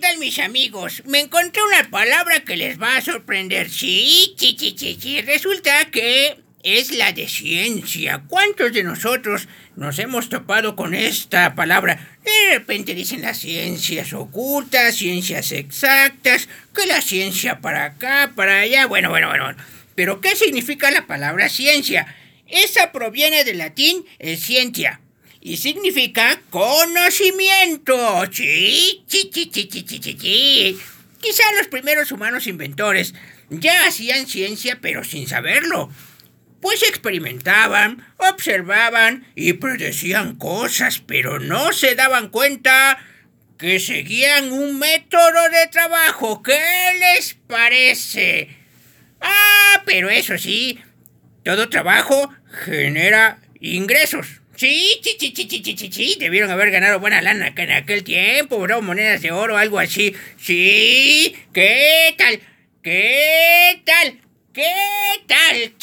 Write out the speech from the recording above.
tal mis amigos? Me encontré una palabra que les va a sorprender. Sí, sí, sí, sí, sí. Resulta que es la de ciencia. ¿Cuántos de nosotros nos hemos topado con esta palabra? De repente dicen las ciencias ocultas, ciencias exactas, que la ciencia para acá, para allá. Bueno, bueno, bueno. Pero ¿qué significa la palabra ciencia? Esa proviene del latín ciencia y significa conocimiento. Sí, sí, sí, sí, sí, sí, sí. Quizá los primeros humanos inventores ya hacían ciencia pero sin saberlo. Pues experimentaban, observaban y predecían cosas, pero no se daban cuenta que seguían un método de trabajo. ¿Qué les parece? Ah, pero eso sí, todo trabajo genera ingresos. Sí, sí, sí, sí, sí, sí, sí, debieron haber ganado buena lana en aquel tiempo, bro, monedas de oro, algo así. Sí, ¿qué tal? ¿Qué tal? ¿Qué tal? Sí,